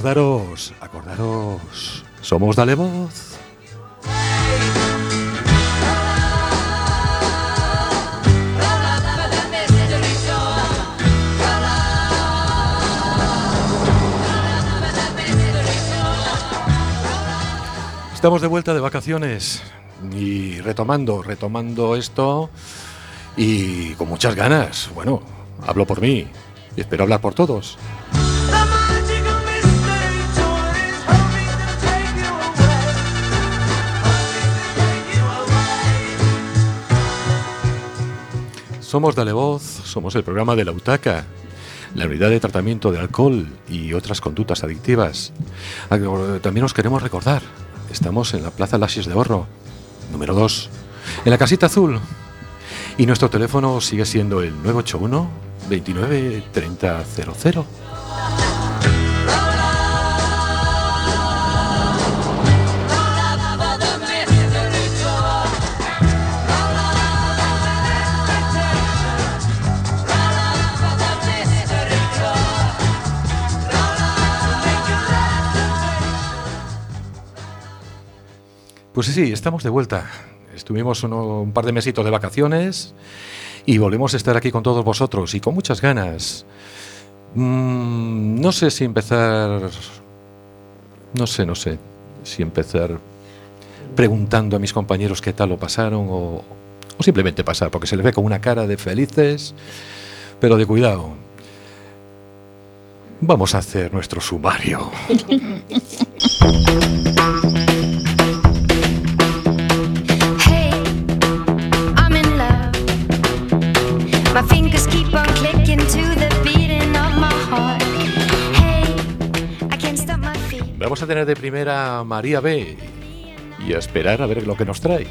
Acordaros, acordaros. Somos Dale Voz. Estamos de vuelta de vacaciones y retomando, retomando esto y con muchas ganas. Bueno, hablo por mí y espero hablar por todos. Somos Dale Voz, somos el programa de la UTACA, la unidad de tratamiento de alcohol y otras conductas adictivas. También os queremos recordar, estamos en la Plaza Lasis de Horro, número 2, en la casita azul. Y nuestro teléfono sigue siendo el 981 29 30 Pues sí, estamos de vuelta. Estuvimos un par de mesitos de vacaciones y volvemos a estar aquí con todos vosotros y con muchas ganas. Mm, no sé si empezar... No sé, no sé. Si empezar preguntando a mis compañeros qué tal lo pasaron o, o simplemente pasar, porque se les ve con una cara de felices, pero de cuidado. Vamos a hacer nuestro sumario. Vamos a tener de primera a María B. y a esperar a ver lo que nos trae.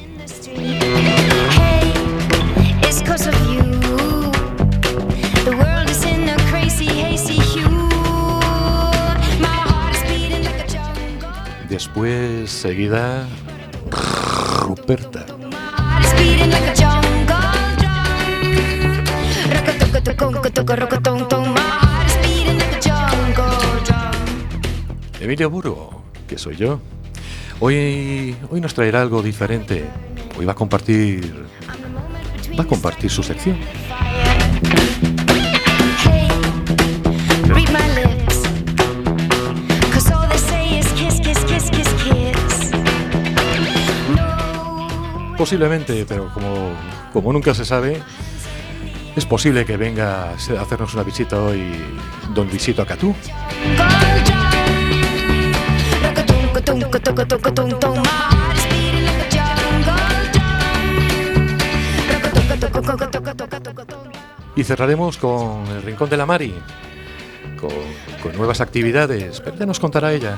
in the street. Emilio Burgo, que soy yo. Hoy, hoy nos traerá algo diferente. Hoy va a compartir, va a compartir su sección. Posiblemente, pero como, como nunca se sabe, es posible que venga a hacernos una visita hoy don Luisito Acatú. Y cerraremos con el Rincón de la Mari, con, con nuevas actividades, pero ya nos contará ella.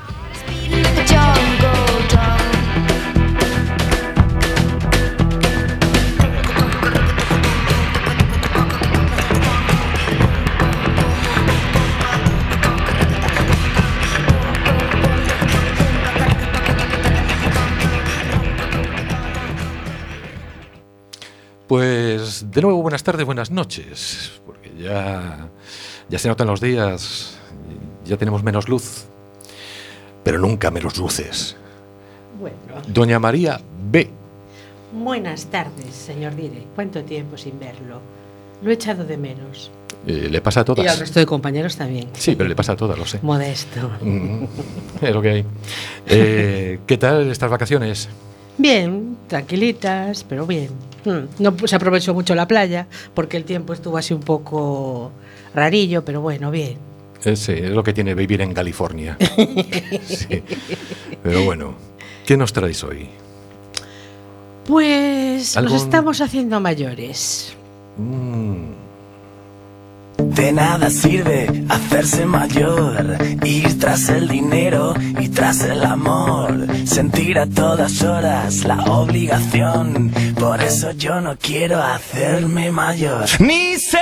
Pues de nuevo buenas tardes, buenas noches, porque ya, ya se notan los días, ya tenemos menos luz, pero nunca menos luces. Bueno, Doña María B. buenas tardes, señor Dire. ¿Cuánto tiempo sin verlo? Lo he echado de menos. Eh, le pasa a Y al todas. resto de compañeros también. Sí, pero le pasa a todas, lo sé. Modesto. Mm, es lo que hay. Eh, ¿Qué tal estas vacaciones? Bien, tranquilitas, pero bien. No se aprovechó mucho la playa porque el tiempo estuvo así un poco rarillo, pero bueno, bien. Eh, sí, es lo que tiene vivir en California. Sí. Pero bueno, ¿qué nos traéis hoy? Pues ¿Algún- nos estamos haciendo mayores. Mm, De nada sirve hacerse mayor, ir tras el dinero y tras el amor, sentir a todas horas la obligación. Por eso yo no quiero hacerme mayor. Ni ser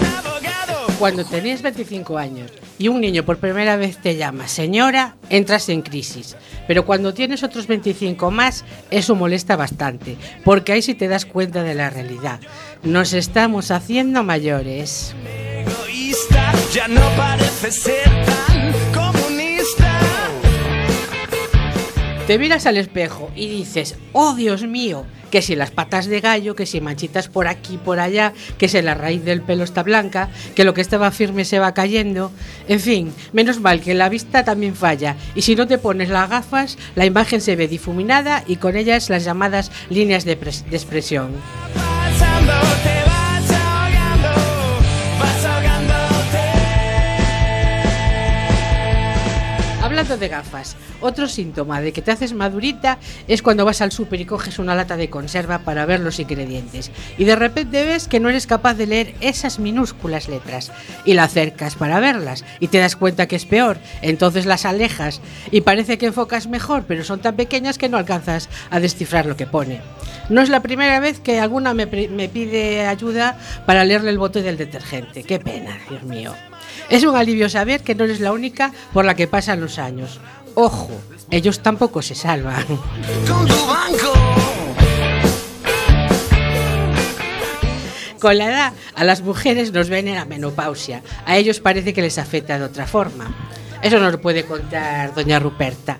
un abogado. Cuando tenés 25 años y un niño por primera vez te llama señora, entras en crisis. Pero cuando tienes otros 25 más, eso molesta bastante, porque ahí sí te das cuenta de la realidad. Nos estamos haciendo mayores. Vista ya no parece ser tan comunista. Te miras al espejo y dices, oh Dios mío, que si las patas de gallo, que si manchitas por aquí, por allá, que si la raíz del pelo está blanca, que lo que estaba firme se va cayendo. En fin, menos mal que la vista también falla y si no te pones las gafas, la imagen se ve difuminada y con ellas las llamadas líneas de, pres- de expresión. De gafas, otro síntoma de que te haces madurita es cuando vas al súper y coges una lata de conserva para ver los ingredientes y de repente ves que no eres capaz de leer esas minúsculas letras y la acercas para verlas y te das cuenta que es peor, entonces las alejas y parece que enfocas mejor, pero son tan pequeñas que no alcanzas a descifrar lo que pone. No es la primera vez que alguna me, me pide ayuda para leerle el bote del detergente. Qué pena, Dios mío. Es un alivio saber que no eres la única por la que pasan los años. Ojo, ellos tampoco se salvan. Con tu banco. Con la edad, a las mujeres nos ven en la menopausia. A ellos parece que les afecta de otra forma. Eso nos lo puede contar doña Ruperta.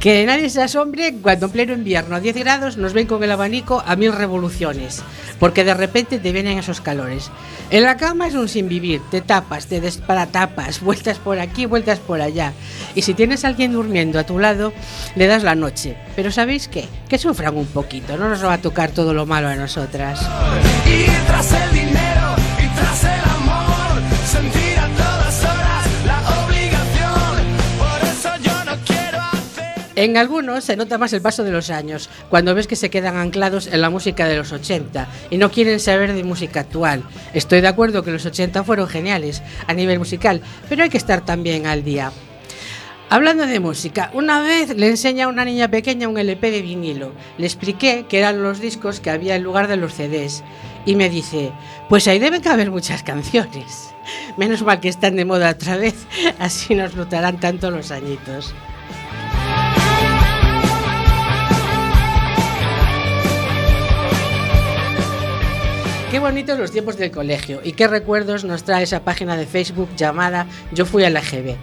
Que nadie se asombre cuando en pleno invierno a 10 grados nos ven con el abanico a mil revoluciones. Porque de repente te vienen esos calores. En la cama es un sin vivir. Te tapas, te desparatapas, vueltas por aquí, vueltas por allá. Y si tienes alguien durmiendo a tu lado, le das la noche. Pero ¿sabéis qué? Que sufran un poquito. No nos va a tocar todo lo malo a nosotras. Y tras el dinero y tras el En algunos se nota más el paso de los años, cuando ves que se quedan anclados en la música de los 80 y no quieren saber de música actual. Estoy de acuerdo que los 80 fueron geniales a nivel musical, pero hay que estar también al día. Hablando de música, una vez le enseñé a una niña pequeña un LP de vinilo. Le expliqué que eran los discos que había en lugar de los CDs. Y me dice, pues ahí deben caber muchas canciones. Menos mal que están de moda otra vez, así nos notarán tanto los añitos. Qué bonitos los tiempos del colegio y qué recuerdos nos trae esa página de Facebook llamada Yo fui a la GB.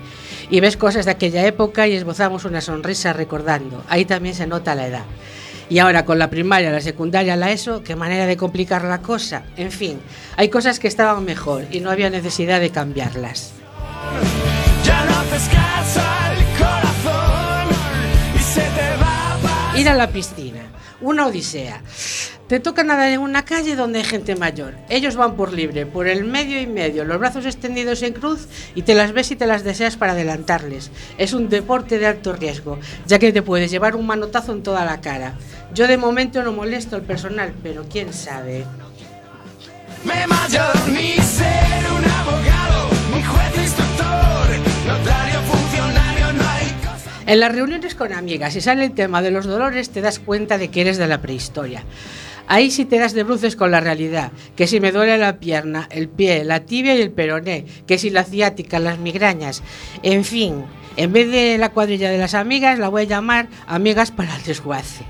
Y ves cosas de aquella época y esbozamos una sonrisa recordando. Ahí también se nota la edad. Y ahora con la primaria, la secundaria, la ESO, qué manera de complicar la cosa. En fin, hay cosas que estaban mejor y no había necesidad de cambiarlas. Ya no haces caso al corazón y se te va a Ir a la piscina, una odisea. Te toca nadar en una calle donde hay gente mayor. Ellos van por libre, por el medio y medio, los brazos extendidos en cruz y te las ves y te las deseas para adelantarles. Es un deporte de alto riesgo, ya que te puedes llevar un manotazo en toda la cara. Yo de momento no molesto al personal, pero quién sabe. Me mayor ni ser un abogado, juez instructor, En las reuniones con amigas, si sale el tema de los dolores, te das cuenta de que eres de la prehistoria. Ahí sí te das de bruces con la realidad, que si me duele la pierna, el pie, la tibia y el peroné, que si la ciática, las migrañas, en fin, en vez de la cuadrilla de las amigas, la voy a llamar amigas para el desguace.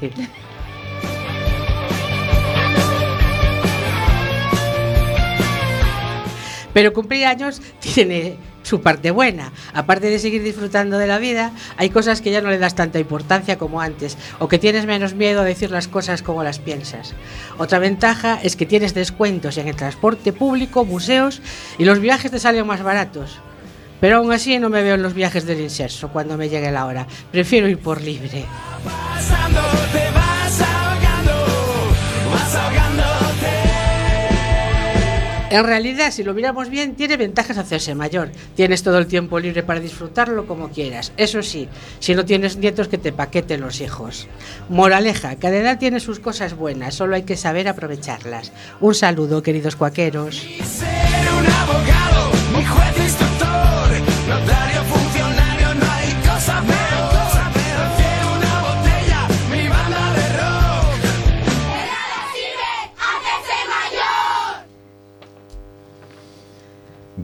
Pero cumplir años tiene su parte buena. Aparte de seguir disfrutando de la vida, hay cosas que ya no le das tanta importancia como antes, o que tienes menos miedo a decir las cosas como las piensas. Otra ventaja es que tienes descuentos en el transporte público, museos y los viajes te salen más baratos. Pero aún así no me veo en los viajes del inserso cuando me llegue la hora. Prefiero ir por libre. En realidad, si lo miramos bien, tiene ventajas hacerse mayor. Tienes todo el tiempo libre para disfrutarlo como quieras. Eso sí, si no tienes nietos que te paqueten los hijos. Moraleja, cada edad tiene sus cosas buenas, solo hay que saber aprovecharlas. Un saludo, queridos cuaqueros. Notario funcionario, no hay cosa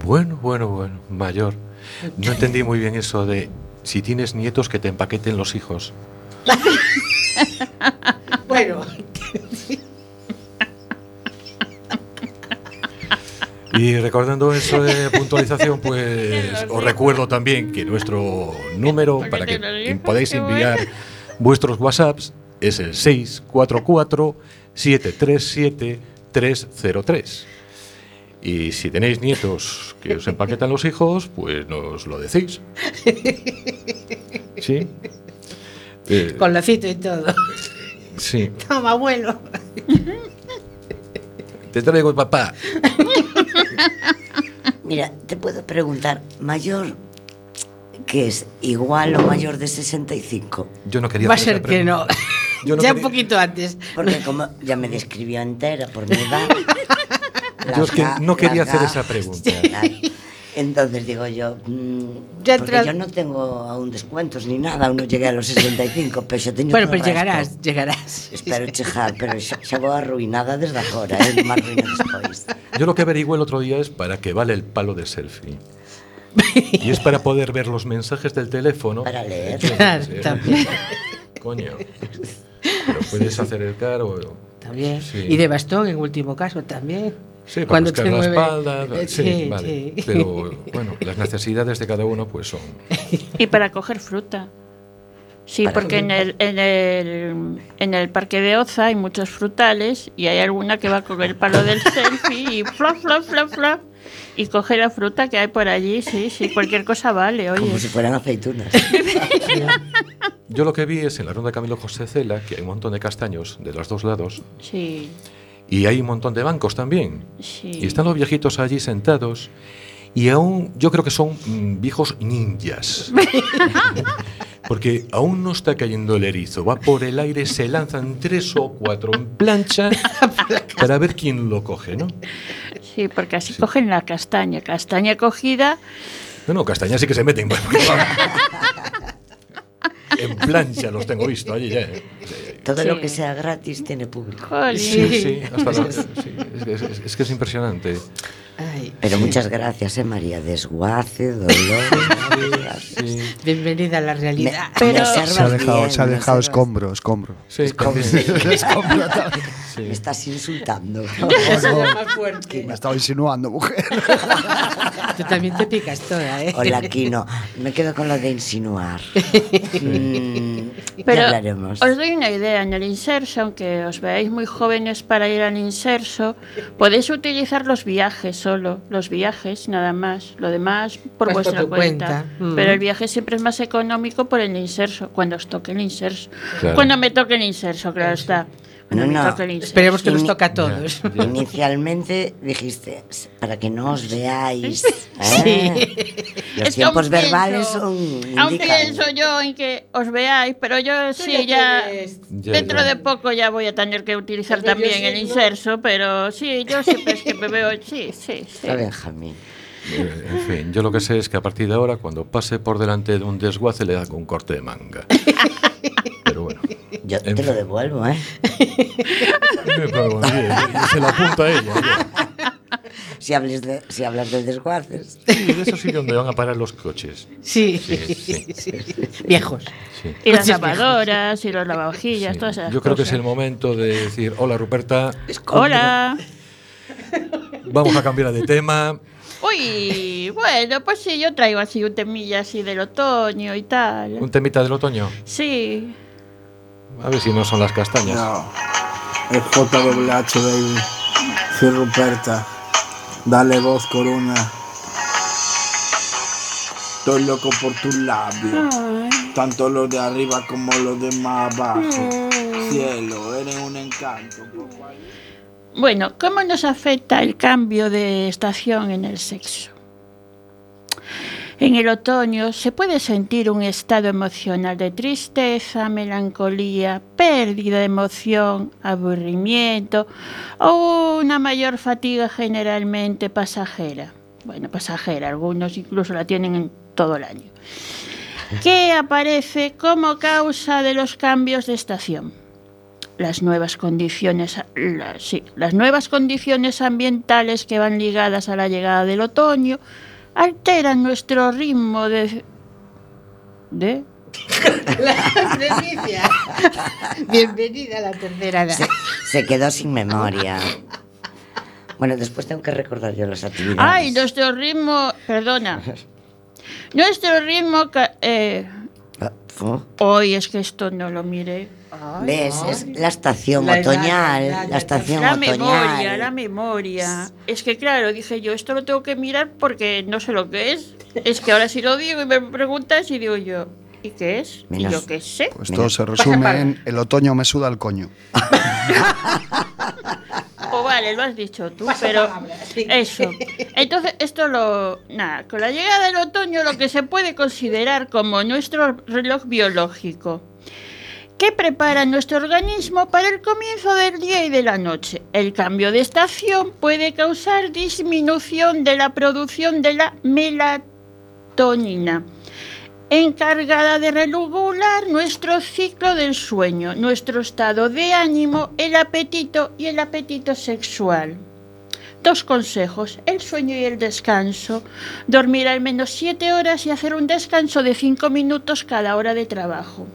Bueno, bueno, bueno, mayor. No entendí muy bien eso de si tienes nietos que te empaqueten los hijos. Bueno, Y recordando eso de puntualización, pues os recuerdo también que nuestro número para que podáis enviar vuestros WhatsApps es el 644-737-303. Y si tenéis nietos que os empaquetan los hijos, pues nos lo decís. ¿Sí? Eh, Con lacito y todo. sí. Toma, abuelo. Te traigo papá. Mira, te puedo preguntar, ¿mayor que es igual o mayor de 65? Yo no quería Va a ser que no. pregunta. Yo no ya un poquito antes. Porque como ya me describió entera por mi edad. Yo es que no quería hacer esa pregunta. Entonces digo yo, mm, Ya porque yo no tengo aún descuentos ni nada, aún no llegué a los 65, pero xa teño Bueno, pero resto. llegarás, llegarás. Espero chejar, pero xa, xa vou arruinada desde agora, eh, máis ruina despois. Yo lo que averigué el otro día es para qué vale el palo de selfie. Y es para poder ver los mensajes del teléfono. Para leer. Claro, sí, también. Coño. Pero puedes acercar o. También. Sí. Y de bastón, en último caso, también. Sí, para buscar la mueve- espalda. Eh, Sí, vale. sí. Pero bueno, las necesidades de cada uno pues son. Y para coger fruta. Sí, Para porque en el, en, el, en el parque de Oza hay muchos frutales y hay alguna que va con el palo del selfie y flop, flop, flop, flop. Y coge la fruta que hay por allí, sí, sí, cualquier cosa vale, oye. Como si fueran aceitunas. Yo lo que vi es en la ronda Camilo José Cela que hay un montón de castaños de los dos lados Sí, y hay un montón de bancos también. sí. Y están los viejitos allí sentados y aún yo creo que son mm, viejos ninjas. Porque aún no está cayendo el erizo, va por el aire, se lanzan tres o cuatro en plancha para ver quién lo coge, ¿no? Sí, porque así cogen la castaña. Castaña cogida, No, no, castañas sí que se meten. en plancha los tengo visto allí ya. ¿eh? Todo Sí. lo que sea gratis tiene público. jolín. Sí, sí, hasta la- sí, es, que- es- es que es impresionante. Ay, Pero muchas gracias, eh, María. Desguace, dolor. Sí, bienvenida a la Me, realidad. Pero- me Se ha dejado, bien, se ha me dejado escombro, escombro. sí, también. Sí. Me estás insultando. Más fuerte. Me estaba insinuando, mujer. Tú también te picas toda, ¿eh? Hola, Kino. Me quedo con lo de insinuar. Mm, Pero hablaremos. os doy una idea, en el inserso, aunque os veáis muy jóvenes para ir al inserso, podéis utilizar los viajes solo, los viajes nada más, lo demás por Pues vuestra cuenta. cuenta. Mm. Pero el viaje siempre es más económico por el inserso, cuando os toque el inserso. Claro. Cuando me toque el inserso, claro está. No, no. Esperemos que nos toque a todos. Ya. Inicialmente dijiste, para que no os veáis. Sí. ¿eh? Los Es tiempos verbales pienso- son. Aún indican. pienso yo en que os veáis, pero yo sí, ya. Ya, Dentro ya. de poco ya voy a tener que utilizar Pero también el sí, ¿no? inserso, pero sí, yo siempre es que me veo. Sí, sí, sí. Está Benjamín. Eh, En fin, yo lo que sé es que a partir de ahora, cuando pase por delante de un desguace, le con un corte de manga. Yo En te lo devuelvo, ¿eh? Y se lo apunta a ella. Si, hables de, si hablas de desguaces. Sí, de eso sí donde van a parar los coches. Sí, Sí, sí. sí. Viejos. Sí. Y las lavadoras y los lavavajillas, Sí. todas esas Yo creo que es el momento de decir, hola Ruperta, Hola. vamos a cambiar de tema. Uy, bueno, pues sí, yo traigo así un temilla así del otoño y Un tal. temita del otoño. Sí. A ver si no son las castañas. No, es JWH, baby. Soy Ruperta. Dale voz, Corona. Estoy loco por tus labios. Tanto los de arriba como los de más abajo. Cielo, eres un encanto. Bueno, ¿cómo nos afecta el cambio de estación en el sexo? En el otoño se puede sentir un estado emocional de tristeza, melancolía, pérdida de emoción, aburrimiento o una mayor fatiga generalmente pasajera. Bueno, pasajera, algunos incluso la tienen en todo el año. Que aparece como causa de los cambios de estación las nuevas condiciones sí, las nuevas condiciones ambientales que van ligadas a la llegada del otoño alteran nuestro ritmo de de La. Bienvenida a la tercera edad. Se, se quedó sin memoria. Bueno, después tengo que recordar yo las actividades. Ay, nuestro ritmo, perdona. Nuestro ritmo, ca- eh, Ah, hoy es que esto no lo miré. ¿Ves? Es la estación La otoñal. la estación La otoñal. memoria, la memoria. Es que claro, dije yo, esto lo tengo que mirar porque no sé lo que es. Es que ahora sí lo digo y me preguntas y digo yo, ¿y qué es? Y yo qué sé. Pues todo se resume en el otoño me suda el coño. O vale, lo has dicho tú, pero eso. Entonces, esto lo. Nada, con la llegada del otoño, lo que se puede considerar como nuestro reloj biológico, que prepara nuestro organismo para el comienzo del día y de la noche. El cambio de estación puede causar disminución de la producción de la melatonina encargada de regular nuestro ciclo del sueño, nuestro estado de ánimo, el apetito y el apetito sexual. Dos consejos, el sueño y el descanso. Dormir al menos siete horas y hacer un descanso de cinco minutos cada hora de trabajo.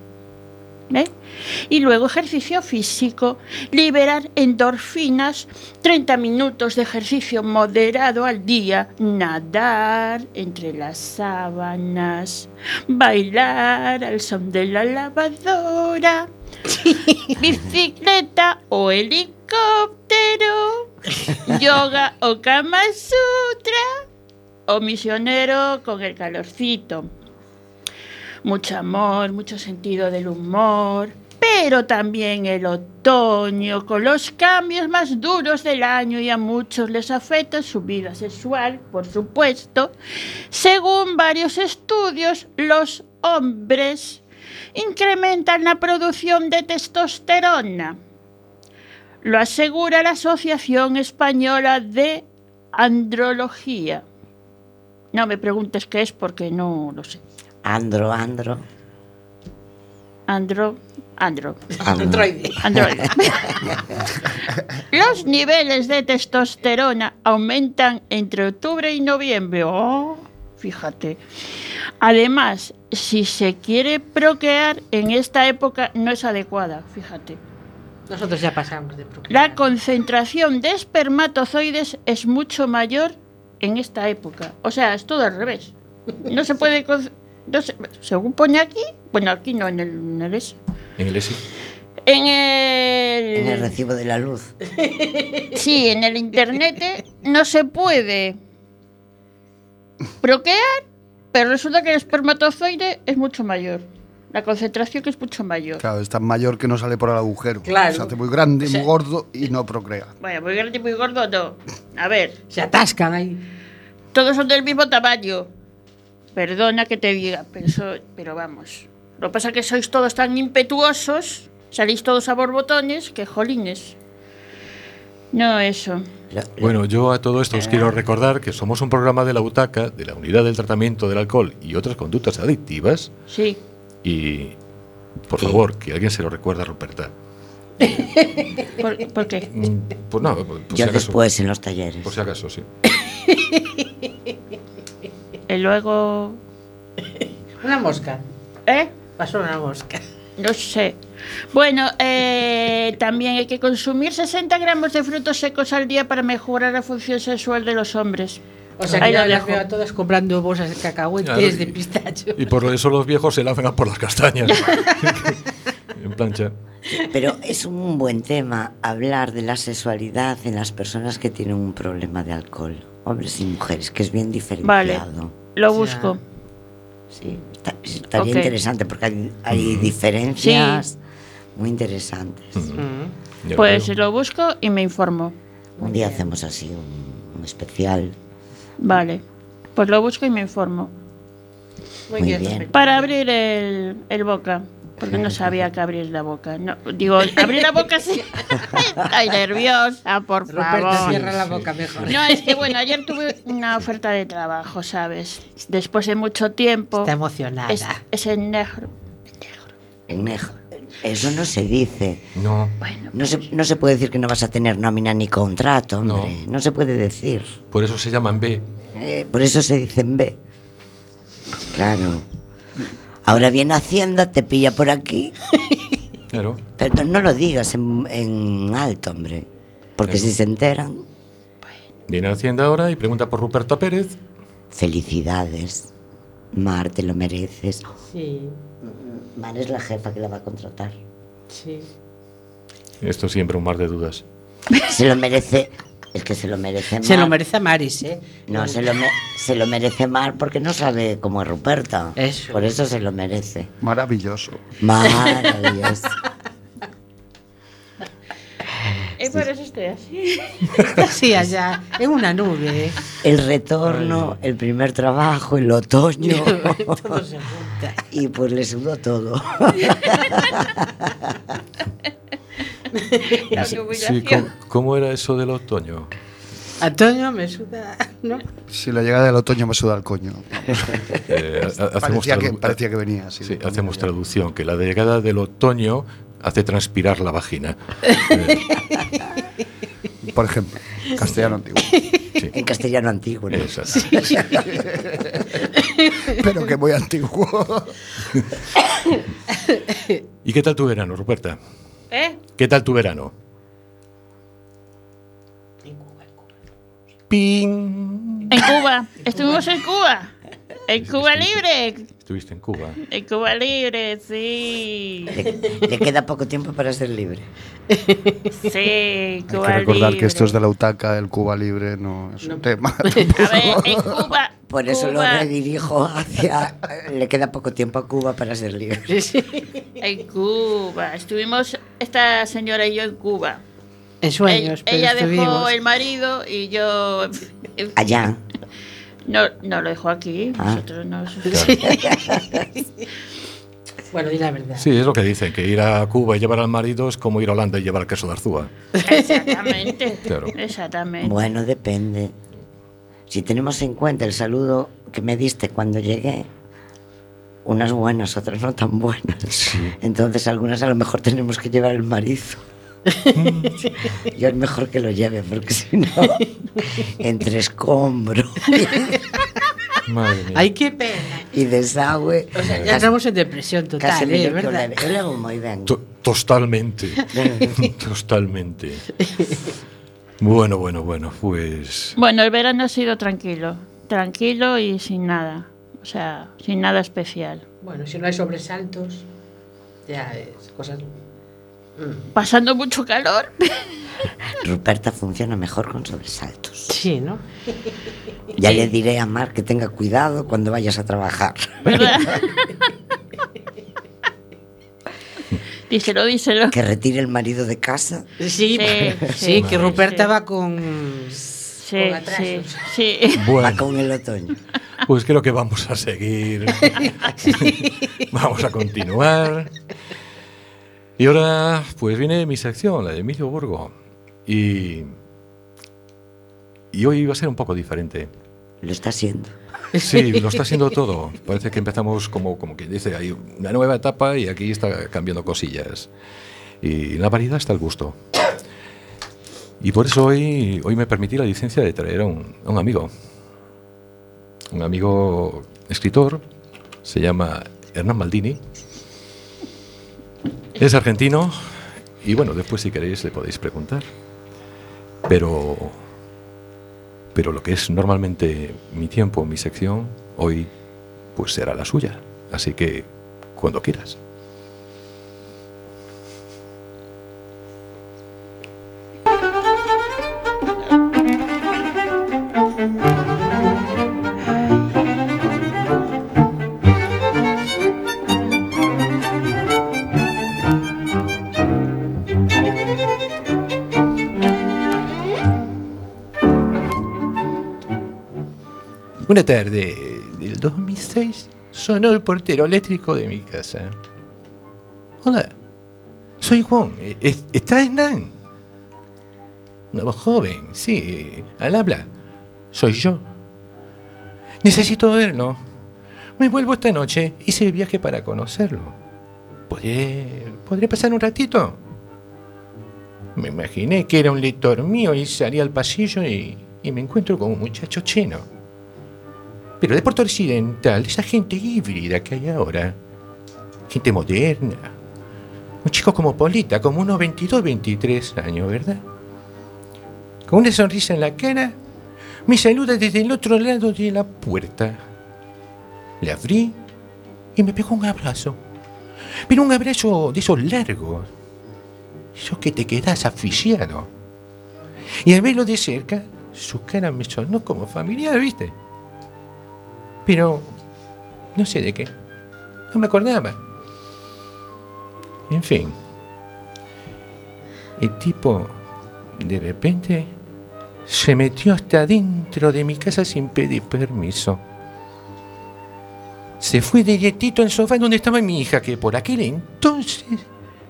Y luego ejercicio físico, liberar endorfinas, 30 minutos de ejercicio moderado al día, nadar entre las sábanas, bailar al son de la lavadora, bicicleta o helicóptero, yoga o kama sutra, o misionero con el calorcito mucho amor, mucho sentido del humor, pero también el otoño, con los cambios más duros del año y a muchos les afecta su vida sexual, por supuesto. Según varios estudios, los hombres incrementan la producción de testosterona. Lo asegura la Asociación Española de Andrología. No me preguntes qué es porque no lo sé. Andro, andro. Andro, andro, andro. Androide. androide. Los niveles de testosterona aumentan entre octubre y noviembre. Oh, fíjate. Además, si se quiere procrear en esta época no es adecuada, fíjate. Nosotros ya pasamos de procrear. La concentración de espermatozoides es mucho mayor en esta época. O sea, es todo al revés. No se puede... se- según pone aquí, bueno, aquí no, en el, en el ese. En el ESI. En el... En el recibo de la luz. Sí, en el internet no se puede procrear, pero resulta que el espermatozoide es mucho mayor. La concentración que es mucho mayor. Claro, es tan mayor que no sale por el agujero. Claro. Se hace muy grande, O sea- muy gordo y no procrea. Bueno, muy grande y muy gordo no. A ver, Se atascan ahí. todos son del mismo tamaño. Perdona que te diga, pero, vamos. Lo que pasa es que sois todos tan impetuosos, salís todos a borbotones, que jolines. No, eso. Bueno, yo a todo esto os quiero recordar que somos un programa de la butaca, de la unidad del tratamiento del alcohol y otras conductas adictivas. Sí. Y, por favor, que alguien se lo recuerde a Ruperta. ¿Por, por qué? Mm, Pues no, por si yo acaso. después en los talleres. Por si acaso, sí. Y luego. Una mosca. ¿Eh? Pasó una mosca. No sé. Bueno, eh, también hay que consumir 60 gramos de frutos secos al día para mejorar la función sexual de los hombres. O sea, que Ahí ya las veo a todas comprando bolsas de cacahuetes Claro, de y- pistacho. Y por eso los viejos se lanzan a por las castañas. en plancha. Pero es un buen tema hablar de la sexualidad en las personas que tienen un problema de alcohol. Hombres y mujeres, que es bien Vale, diferenciado. Lo Ya. busco. Sí, está- estaría Ok. interesante porque hay, hay diferencias muy interesantes. Mm. Ya Pues lo busco y me informo. Un día hacemos así un, un especial. Vale. Pues lo busco y me informo. Muy, Muy bien. bien. Para abrir el, el boca. Porque no sabía que abrir la boca. No, digo, abrir la boca sí. Estoy nerviosa, por favor. cierra la boca mejor. No, es que bueno, ayer tuve una oferta de trabajo, ¿sabes? Después de mucho tiempo. Está emocionada. Es, es en negro. En negro. Eso no se dice. No, Bueno, No se, no se puede decir que no vas a tener nómina ni contrato, hombre. No, se puede decir. por eso se llaman B. Eh, por eso se dice en B. Claro. Ahora viene Hacienda, te pilla por aquí. Claro. Pero no lo digas en, en alto, hombre. Porque si se enteran. Viene a Hacienda ahora y pregunta por Ruperto Pérez. Felicidades. Mar, te lo mereces. Sí, Mar es la jefa que la va a contratar. sí. Esto siempre un mar de dudas. Se lo merece. Es que se lo merece Mar. Se lo merece a Maris, ¿eh? No, se lo, me- se lo merece Mar porque no sabe cómo es Ruperta. Eso. Por eso se lo merece. Maravilloso. Maravilloso. Y por eso estoy así. Sí, allá, en una nube. ¿eh? El retorno, el primer trabajo, el otoño. Todo se junta. y pues le sudó todo. Sí. ¿cómo, cómo era eso del otoño? Antonio me suda, ¿no? Si la llegada del otoño me suda el coño. Eh, hacemos Parecía que, parecía que venía así. Sí, hacemos traducción, que la llegada del otoño hace transpirar la vagina. Eh, Por ejemplo, castellano antiguo. sí, En castellano antiguo, ¿no? exacto. Pero que muy antiguo. ¿Y qué tal tu verano, Ruperta? ¿Eh? ¿Qué tal tu verano? ¡Ping! En Cuba. Estuvimos en Cuba. En Cuba Libre. Estuviste en Cuba. En Cuba Libre, sí. Le, le queda poco tiempo para ser libre. Sí, Hay Cuba que recordar Libre. que esto es de la UTACA, el Cuba libre, no es un tema. A ver, en Cuba. Por eso lo redirijo hacia. Le queda poco tiempo a Cuba para ser libre. En Cuba. Estuvimos esta señora y yo en Cuba. En sueños, Ell- pero ella dejó el marido y yo. Allá. No, no lo dejó aquí. Ah. Nosotros no. Bueno, di la verdad. Sí, es lo que dicen, que ir a Cuba y llevar al marido es como ir a Holanda y llevar queso de Arzúa. Exactamente. Claro. Exactamente. Bueno, depende. Si tenemos en cuenta el saludo que me diste cuando llegué, unas buenas, otras no tan buenas. Entonces, algunas a lo mejor tenemos que llevar el marido. Yo es mejor que lo lleve, porque si no, entre escombro Madre mía. Ay, qué pena. y desagüe, O sea, ya entramos en depresión total, casi ¿eh? Totalmente. Totalmente. Bueno, bueno, bueno, pues. Bueno, el verano ha sido tranquilo. Tranquilo y sin nada. O sea, sin nada especial. Bueno, si no hay sobresaltos, ya es cosas. Pasando mucho calor. Ruperta funciona mejor con sobresaltos. Sí, ¿no? Ya le diré a Mar que tenga cuidado cuando vayas a trabajar. ¿Verdad? díselo, díselo. Que retire el marido de casa. Sí, Sí, sí, sí, que Ruperta sí. va con. Sí, con sí, atrasos. sí. Va Bueno, con el otoño. pues creo que vamos a seguir. vamos a continuar. Y ahora, pues viene mi sección, la de Emilio Burgo. Y. Y hoy va a ser un poco diferente. Lo está haciendo. Sí, lo está haciendo todo. Parece que empezamos como, como quien dice, hay una nueva etapa y aquí está cambiando cosillas. Y en la variedad está el gusto. Y por eso hoy, hoy me permití la licencia de traer a un, a un amigo. Un amigo escritor, se llama Hernán Maldini. Es argentino y bueno, después si queréis le podéis preguntar. Pero pero lo que es normalmente mi tiempo, mi sección, hoy pues será la suya. Así que cuando quieras. Una tarde del 2006 sonó el portero eléctrico de mi casa. Hola, soy Juan. ¿E- es- ¿Está Hernán? Voz joven, sí, al habla. Soy yo. Necesito verlo. Me vuelvo esta noche. Hice el viaje para conocerlo. ¿Podré, ¿Podré pasar un ratito? Me imaginé que era un lector mío y salí al pasillo y me encuentro con un muchacho chino. Pero de Puerto Occidental, esa gente híbrida que hay ahora. Gente moderna. Un chico como Polita, como unos 22, 23 años, ¿verdad? Con una sonrisa en la cara me saluda desde el otro lado de la puerta. Le abrí y me pegó un abrazo. Pero un abrazo de esos largos. Esos que te quedas asfixiado. Y al verlo de cerca, su cara me sonó como familiar, ¿viste? Pero no sé de qué. No me acordaba. En fin. El tipo, de repente, se metió hasta dentro de mi casa sin pedir permiso. Se fue directito al sofá donde estaba mi hija, que por aquel entonces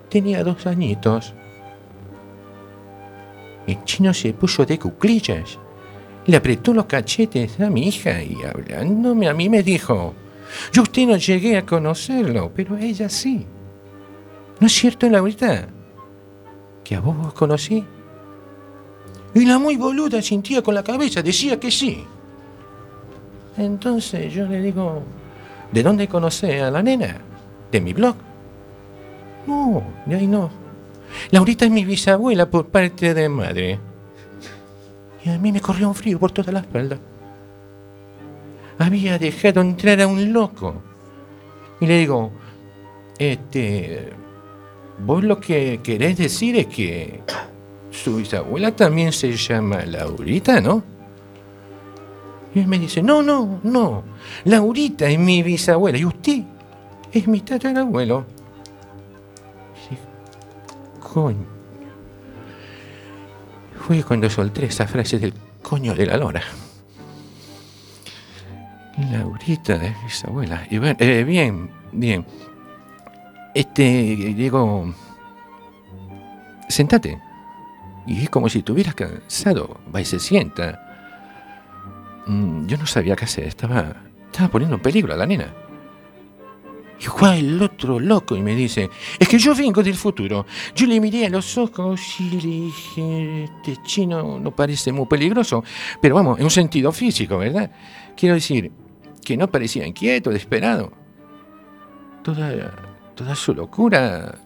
tenía dos añitos. El chino se puso de cuclillas. Le apretó los cachetes a mi hija y hablándome a mí me dijo, yo usted no llegué a conocerlo, pero ella sí. ¿No es cierto, Laurita? Que a vos vos conocí. Y la muy boluda sintía con la cabeza, decía que sí. Entonces yo le digo, ¿de dónde conoce a la nena? ¿De mi blog? No, de ahí no. Laurita es mi bisabuela por parte de madre. Y a mí me corrió un frío por toda la espalda. Había dejado entrar a un loco. Y le digo, este, vos lo que querés decir es que su bisabuela también se llama Laurita, ¿no? Y él me dice, no, no, no, Laurita es mi bisabuela y usted es mi tatarabuelo. Y dije, coño. Fue cuando solté esa frase del coño de la lora. Laurita de bisabuela. Y bueno, eh, bien, bien. Este, digo, sentate. Y es como si estuvieras cansado. Va y se sienta. Mm, Yo no sabía qué hacer. Estaba, estaba poniendo en peligro a la nena. Y fue el otro loco y me dice, es que yo vengo del futuro. Yo le miré a los ojos y le dije, este chino no parece muy peligroso, pero vamos, en un sentido físico, ¿verdad? Quiero decir, que no parecía inquieto, desesperado. Toda, toda su locura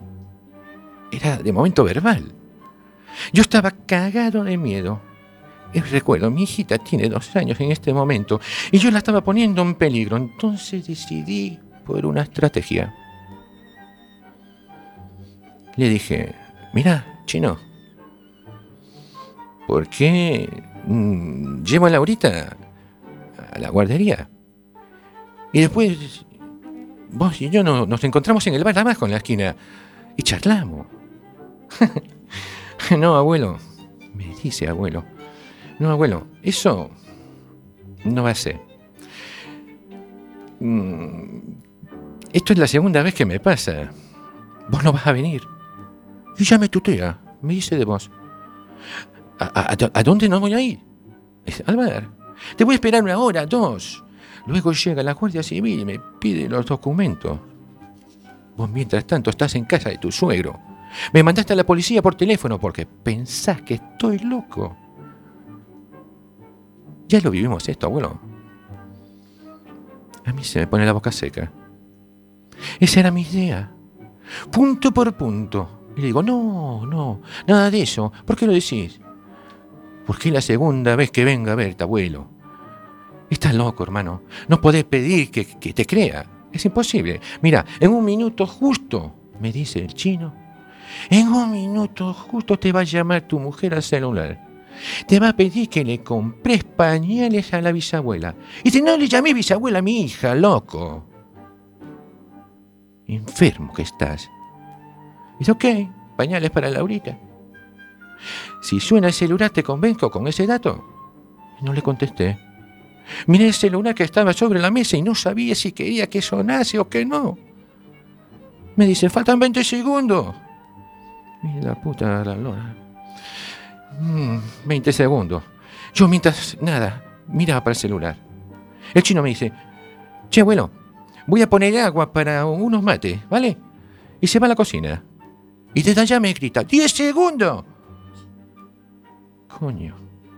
era de momento verbal. Yo estaba cagado de miedo. Y recuerdo, mi hijita tiene dos años en este momento y yo la estaba poniendo en peligro. Entonces decidí por una estrategia. Le dije, mira, chino, ¿por qué mm, llevo a Laurita a la guardería? Y después vos y yo no- nos encontramos en el bar de abajo en la esquina y charlamos. no, abuelo, me dice abuelo. No, abuelo, eso no va a ser. Esto es la segunda vez que me pasa. Vos no vas a venir. Y ya me tutea, me dice de vos. ¿A, dónde no voy a ir? Al bar. Te voy a esperar una hora, dos. Luego llega la Guardia Civil y me pide los documentos. Vos mientras tanto estás en casa de tu suegro. Me mandaste a la policía por teléfono porque pensás que estoy loco. Ya lo vivimos esto, abuelo. A mí se me pone la boca seca. Esa era mi idea. Punto por punto. Y le digo, no, no, nada de eso. ¿Por qué lo decís? Porque es la segunda vez que venga a verte, abuelo. Estás loco, hermano. No podés pedir que, te crea. Es imposible. Mira, en un minuto justo, me dice el chino, en un minuto justo te va a llamar tu mujer al celular. Te va a pedir que le compres pañales a la bisabuela. Y si no le llamé bisabuela a mi hija, loco. Enfermo que estás. Dice, ok, pañales para Laurita. Si suena el celular, te convenzo con ese dato. No le contesté. Miré el celular que estaba sobre la mesa y no sabía si quería que sonase o que no. Me dice, faltan 20 segundos. Y la puta la lora. Mm, 20 segundos. Yo mientras nada, miraba para el celular. El chino me dice, che abuelo, voy a poner agua para unos mates, ¿vale? Y se va a la cocina. Y desde allá me grita, ¡10 segundos! Coño.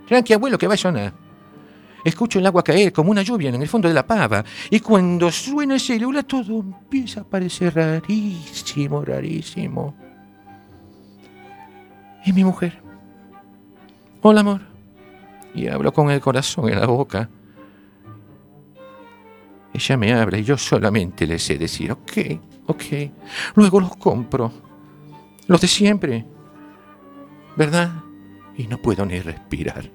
Tranqui, abuelo, que va a sonar. Escucho el agua caer como una lluvia en el fondo de la pava. Y cuando suena el celular, todo empieza a parecer rarísimo, rarísimo. Y mi mujer. Hola, amor. y hablo con el corazón en la boca. Ella me habla y yo solamente le sé decir, ok, ok. Luego los compro. Los de siempre. ¿Verdad? Y no puedo ni respirar.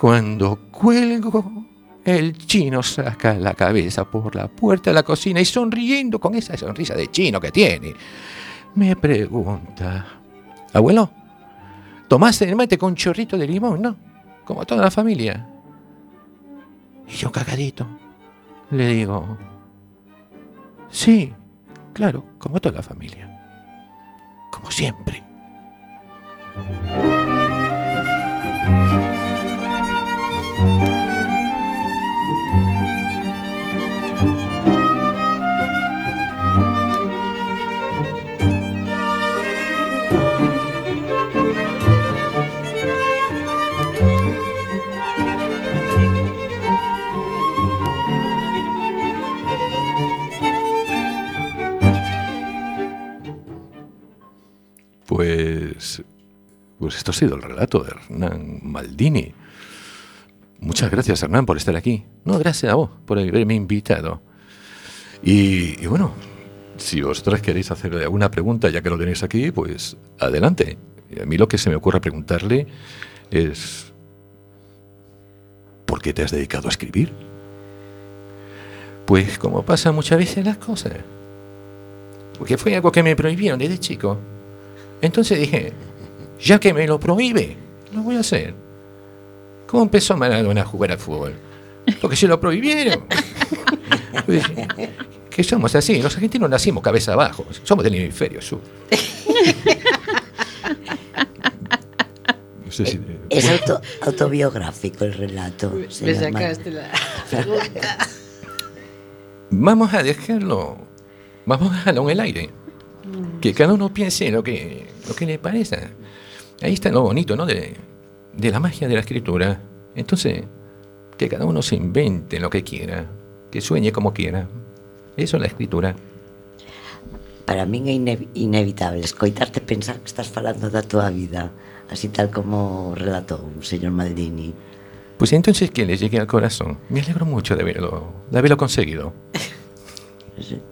Cuando cuelgo, el chino saca la cabeza por la puerta de la cocina y sonriendo con esa sonrisa de chino que tiene, me pregunta, abuelo, ¿tomaste el mate con chorrito de limón, no? Como toda la familia. Y yo cagadito le digo, sí, claro, como toda la familia. Como siempre. Pues, pues esto ha sido el relato de Hernán Maldini. Muchas gracias, Hernán, por estar aquí. No, gracias a vos por haberme invitado. Y, bueno, si vosotros queréis hacerle alguna pregunta, ya que lo tenéis aquí, pues adelante. A mí lo que se me ocurre preguntarle es, ¿por qué te has dedicado a escribir? Pues como pasa muchas veces las cosas. Porque fue algo que me prohibieron desde chico. Entonces dije, ya que me lo prohíbe, lo voy a hacer. ¿Cómo empezó Maradona a jugar al fútbol? Porque se lo prohibieron. Que somos así, los argentinos nacimos cabeza abajo, somos del hemisferio sur. No sé si- Es auto- autobiográfico el relato. Me sacaste la pregunta. Vamos a dejarlo, vamos a dejarlo en el aire. Que cada uno piense lo que, lo que le parezca. Ahí está lo bonito, ¿no? De, de la magia de la escritura. Entonces, que cada uno se invente lo que quiera, que sueñe como quiera. Eso es la escritura. Para min é ine- inevitable escoitarte pensar que estás falando da tua vida así tal como relatou o señor Maldini Pues entonces que le llegue al corazón. Me alegro mucho de haberlo, de haberlo conseguido.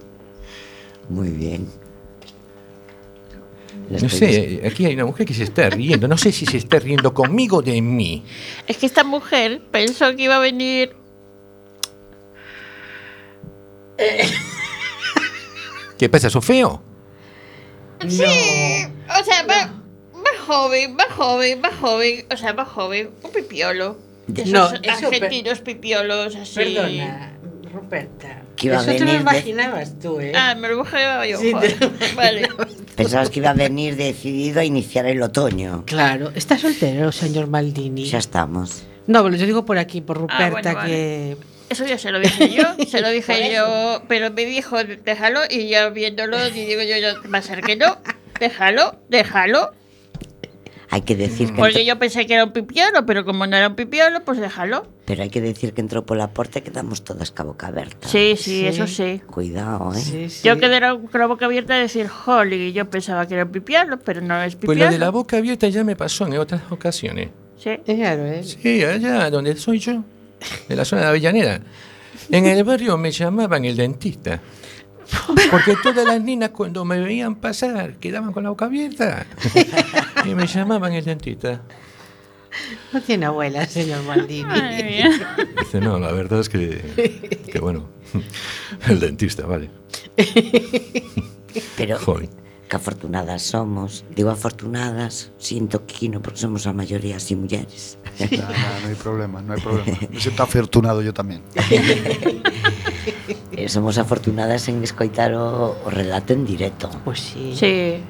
Muy bien No sé, aquí hay una mujer que se está riendo. No sé si se está riendo conmigo o de mí. Es que esta mujer pensó que iba a venir. ¿Qué pasa, ¿Sos feo? Sí, o sea, va, va joven, va joven, va joven, o sea, va joven, un pipiolo. De esos No, eso, argentinos pipiolos así. Perdona, Ruperta. Que iba a Eso te lo venir de- imaginabas tú, ¿eh? Ah, me lo imaginaba yo. Sí, te joder. lo Vale. Pensabas que iba a venir decidido a iniciar el otoño Claro, está soltero, señor Maldini. Xa estamos No, pero yo digo por aquí, por Ah, Ruperta, que. Eso ya se lo dije yo, se lo dije eso. yo, pero me dijo, déjalo, y ya viéndolo, y digo yo, yo, va a ser que no, déjalo, déjalo, Hai que decir que porque yo pensé que era un pipiolo, pero como no era un pipiolo, pues déjalo. Pero hai que decir que entrou pola porta e quedamos todas ca boca aberta Sí, sí, Sí. eso sí. Cuidado, eh Sí, sí. Yo quedé con la boca abierta a decir, Holly, y yo pensaba que era un pipiolo, pero no es Pues pipiolo. lo de la boca abierta ya me pasó en otras ocasiones. Sí. Claro, ¿eh? Sí, allá donde soy yo, en la zona de Avellaneda. En el barrio me llamaban el dentista. Porque todas las niñas cuando me veían pasar quedaban con la boca abierta. Y me llamaban el dentista. No tiene abuela, señor Maldini. Dice, no, la verdad es que, que bueno, el dentista, vale. Pero Joder. que afortunadas somos Digo afortunadas, sinto quino Porque somos a mayoría así mulleres Nada, nada, no hay problema, no hay problema. Me siento afortunado yo también. eh, somos afortunadas en escoitar o, o relato en directo. Pois pues sí. Sí.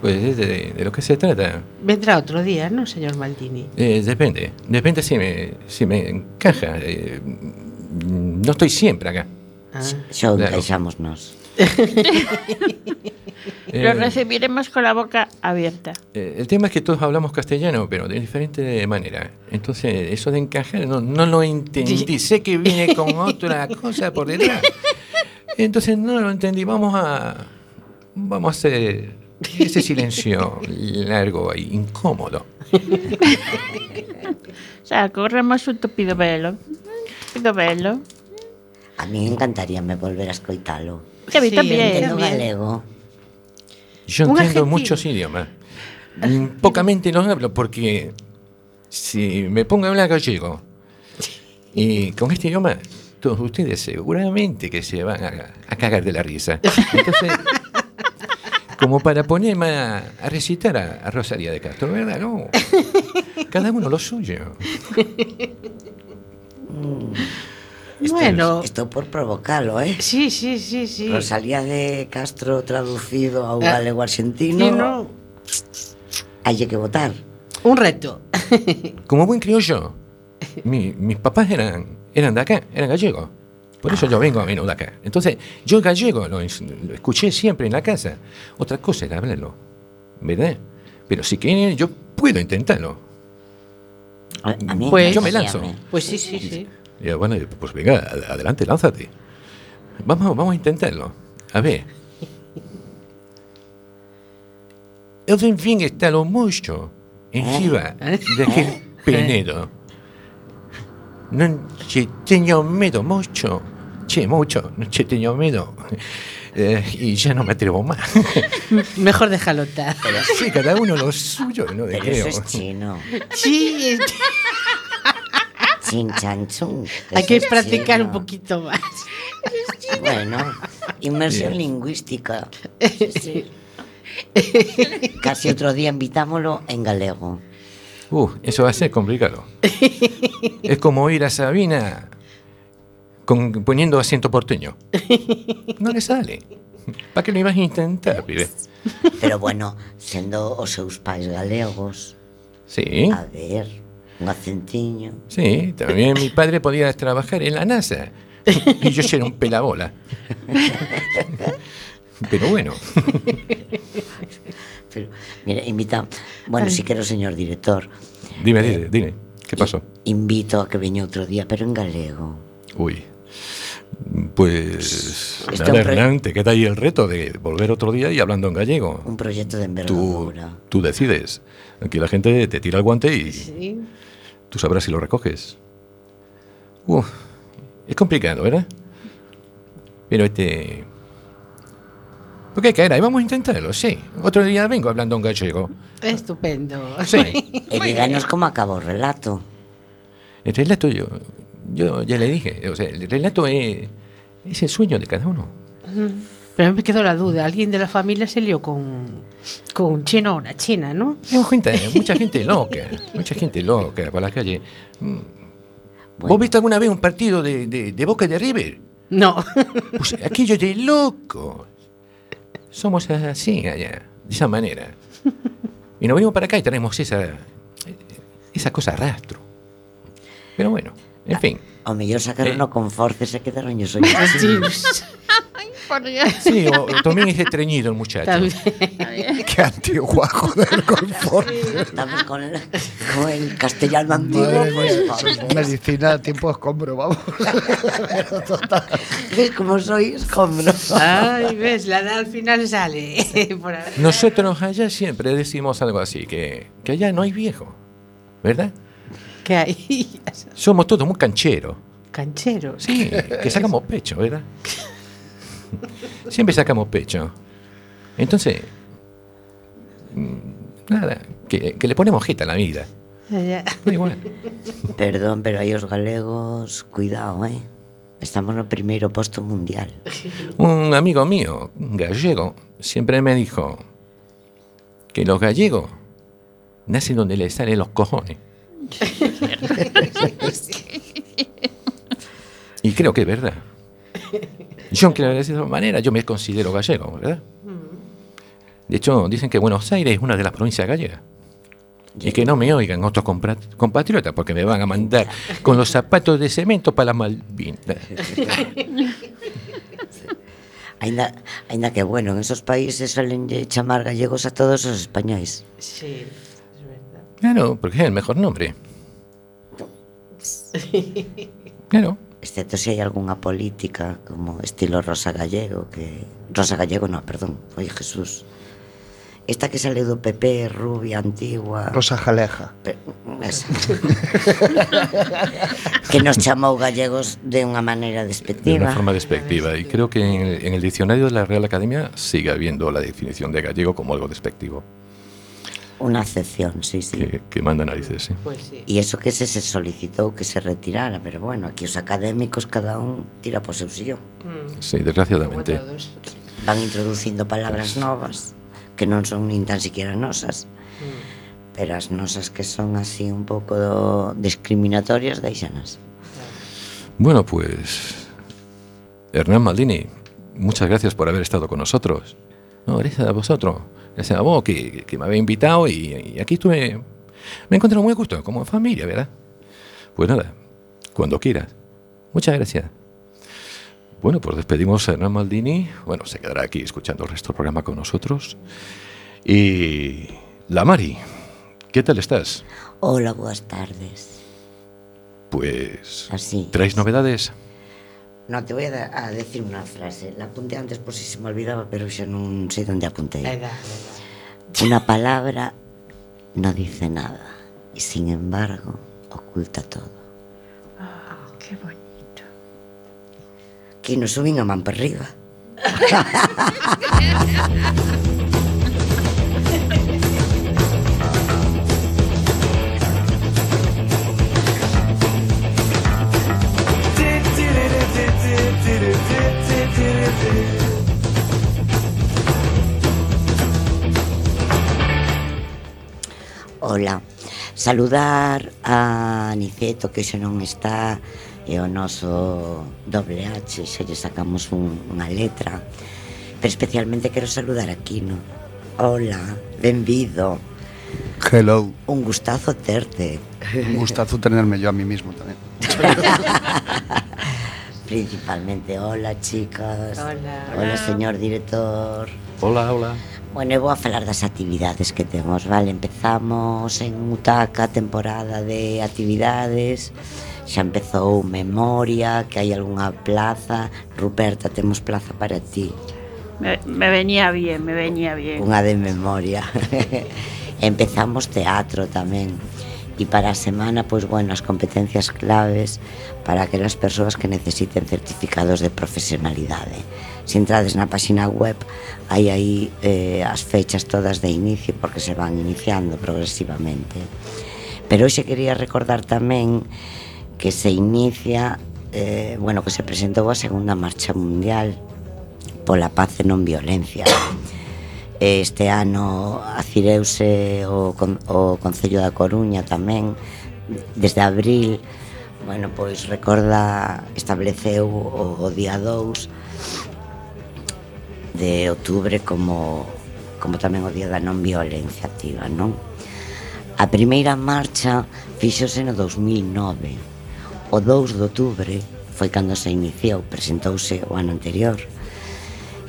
Pois pues de, de lo que se trata. Vendrá outro día, non, señor Maldini? Eh, depende. Depende si me, si me encaja. Eh, no estoy siempre acá. Ah. Só claro. encaixámonos. Lo recibiremos con la boca abierta. Eh, el tema es que todos hablamos castellano, pero de diferente manera. Entonces, eso de encajar no, no lo entendí. Sé que viene con otra cosa por detrás. Entonces, no lo entendí. Vamos a, vamos a hacer ese silencio largo e incómodo. O sea, corremos un tupido velo. Tupido velo. A mí encantaríame volver a escoitalo. Que a mí Sí, también. Entendo también. galego. Yo Un entiendo argentino. muchos idiomas. Mm, Pocamente los hablo porque si me pongo a hablar gallego y con este idioma, todos ustedes seguramente que se van a, a cagar de la risa. Entonces, como para ponerme a, a recitar a, a Rosalía de Castro, ¿verdad? No. Cada uno lo suyo. Bueno, Esto por provocarlo, ¿eh? sí, sí, sí, sí. Rosalía de Castro traducido a un Ah, galego argentino. Sí, no, Hay que votar. un reto. Como buen criollo, mi- mis papás eran, eran de acá, eran gallegos. Por eso yo vengo a menudo de acá. Entonces, yo el gallego lo, lo escuché siempre en la casa. Otra cosa era hablarlo, ¿verdad? Pero si quieren, yo puedo intentarlo. A, a mí Pues- Yo me lanzo. Pues sí, sí, sí. Y yo, bueno, pues venga, ad- adelante, lánzate. Vamos, vamos a intentarlo. A ver. El fin está lo mucho encima de aquel penedo. Non ci tengo miedo mucho. Che, mucho. No ci tengo miedo. Eh, y ya no me atrevo más. Mejor déjalo estar. sí, cada uno lo suyo, ¿no? Pero Creo. eso es chino. Sí, es- Chin chan chun. hay que practicar un poquito más. Bueno, inmersión Bien. lingüística. Casi otro día invitámoslo en galego. Uh, eso va a ser complicado. es como ir a Sabina con, poniendo acento porteño. No le sale. ¿Para qué lo ibas a intentar, pibe? Pero bueno, sendo os seus pais galegos, Sí, a ver, un acentiño. sí. También mi padre podía trabajar en la NASA. Y yo era un pelabola. Pero bueno, Pero, mira, invita, bueno, si quero, señor director, dime, dime, dime. ¿Qué pasó? invito a que veña outro día, pero en galego. Uy. Pues Este nada, Hernán, te queda ahí el reto de volver otro día y hablando en gallego. Un proyecto de Tú, envergadura. tú decides. Aquí la gente te tira el guante y Sí. Tú sabrás si lo recoges. Uf, es complicado, ¿verdad? Pero este... ¿Por qué caerá? Y vamos a intentarlo, sí. Otro día vengo hablando en gallego. Estupendo. Sí. E díganos como acabou o relato. El relato yo, yo ya le dije, o sea, el relato es, es el sueño de cada uno. Pero me quedó la duda. Alguien de la familia se lió con, con un chino o una china, ¿no? Tengo gente, mucha gente loca, mucha gente loca por la calle. Mm. ¿Vos viste alguna vez un partido de, de, de Boca y de River? No. Pues aquello de loco. Somos así allá, de esa manera. Y nos venimos para acá y tenemos esa, esa cosa rastro. Pero bueno, en fin. O mellor sacaron Eh. con forces e quedaron os ollos Sí, o, también es estreñido el muchacho. También. Qué antiguo, joder, confort. Estamos con el, con el castellano antiguo, pues. Medicina a tiempo escombro, vamos. ¿Ves cómo soy escombro? Ay, ves, la edad al final sale. Por. Nosotros allá siempre decimos algo así, que, que allá no hay viejo, ¿verdad? ¿Qué hay? Somos todos muy cancheros. Cancheros. Sí, que sacamos pecho, ¿verdad? Siempre sacamos pecho. Entonces, mm, nada, que, que le ponemos jeta a la vida. Igual. Perdón, pero aí os galegos, cuidado, eh? Estamos no primeiro posto mundial. Un amigo mío, un gallego, siempre me dijo que los gallegos nacen donde les salen los cojones. y creo que es verdad. Yo, aunque de esa manera, yo me considero gallego, ¿verdad? De hecho, dicen que Buenos Aires es una de las provincias gallegas. Y que no me oigan otros compatriotas porque me van a mandar con los zapatos de cemento para la Malvinas. Ainda, ainda que bueno, en esos países salen de chamar gallegos a todos os españois. Sí, es verdad. Claro, porque es el mejor nombre. Claro. Excepto si hai algunha política como estilo Rosa Gallego que Rosa Gallego no, perdón, foi Jesús Esta que sale do PP, rubia, antigua. Rosa Jaleja. Esa. que nos chamou gallegos de unha maneira De despectiva. una forma despectiva. Y creo que en el, en el diccionario de la Real Academia sigue habiendo la definición de gallego como algo despectivo. Una excepción, sí, sí. Que, que manda narices, sí. Pues sí. E eso que se, se solicitou que se retirara, pero bueno, aquí os académicos cada un tira por seu sillón. Mm. Sí, desgraciadamente. Van introducindo palabras pues... novas que non son nin tan siquiera nosas. Mm. Pero as nosas que son así un pouco do... discriminatorias deixanas. Bueno, pues Hernán Maldini, muchas gracias por haber estado con nosotros. No, gracias a vosotros. Gracias a vos que, que me habéis invitado y, y aquí estuve. Me he encontrado muy a gusto, como familia, ¿verdad? Pues nada, cuando quieras. Muchas gracias. Bueno, pues despedimos a Hernán Maldini. Bueno, se quedará aquí escuchando el resto del programa con nosotros. Y. La Mari, ¿qué tal estás? Hola, boas tardes. Pues. Así. ¿Traéis novedades? No, te voy a, decir una frase. La apunté antes por si se me olvidaba, pero xa non sei onde apuntei. Da, da. Una palabra no dice nada y sin embargo oculta todo. Qué bonito. Que nos suben a man para arriba. Ola. Saludar a Niceto, que xa non está, e o noso doble H, xa lle sacamos un, unha letra. Pero especialmente quero saludar a Kino. Ola, benvido. Hello. Un gustazo terte. Un gustazo tenerme yo a mí mismo tamén. Principalmente, hola chicas. Hola. Hola, señor director. Hola, hola. Bueno, eu vou a falar das actividades que temos, vale? Empezamos en Utaca temporada de actividades, xa empezou Memoria, que hai algunha plaza, Ruperta, temos plaza para ti. Me, me venía bien, me venía bien. Unha de memoria. Empezamos teatro tamén e para a semana, pois, bueno, as competencias claves para aquelas persoas que necesiten certificados de profesionalidade. ¿eh? Se entrades na páxina web, hai aí eh, as fechas todas de inicio, porque se van iniciando progresivamente. Pero hoxe quería recordar tamén que se inicia, eh, bueno, que se presentou a segunda marcha mundial pola paz e non violencia. Este ano acireuse o, o Concello da Coruña tamén desde abril bueno, pois recorda estableceu o, o día 2 de outubro como como tamén o día da non violencia activa, non? A primeira marcha fixose no 2009. O 2 de outubro foi cando se iniciou, presentouse o ano anterior.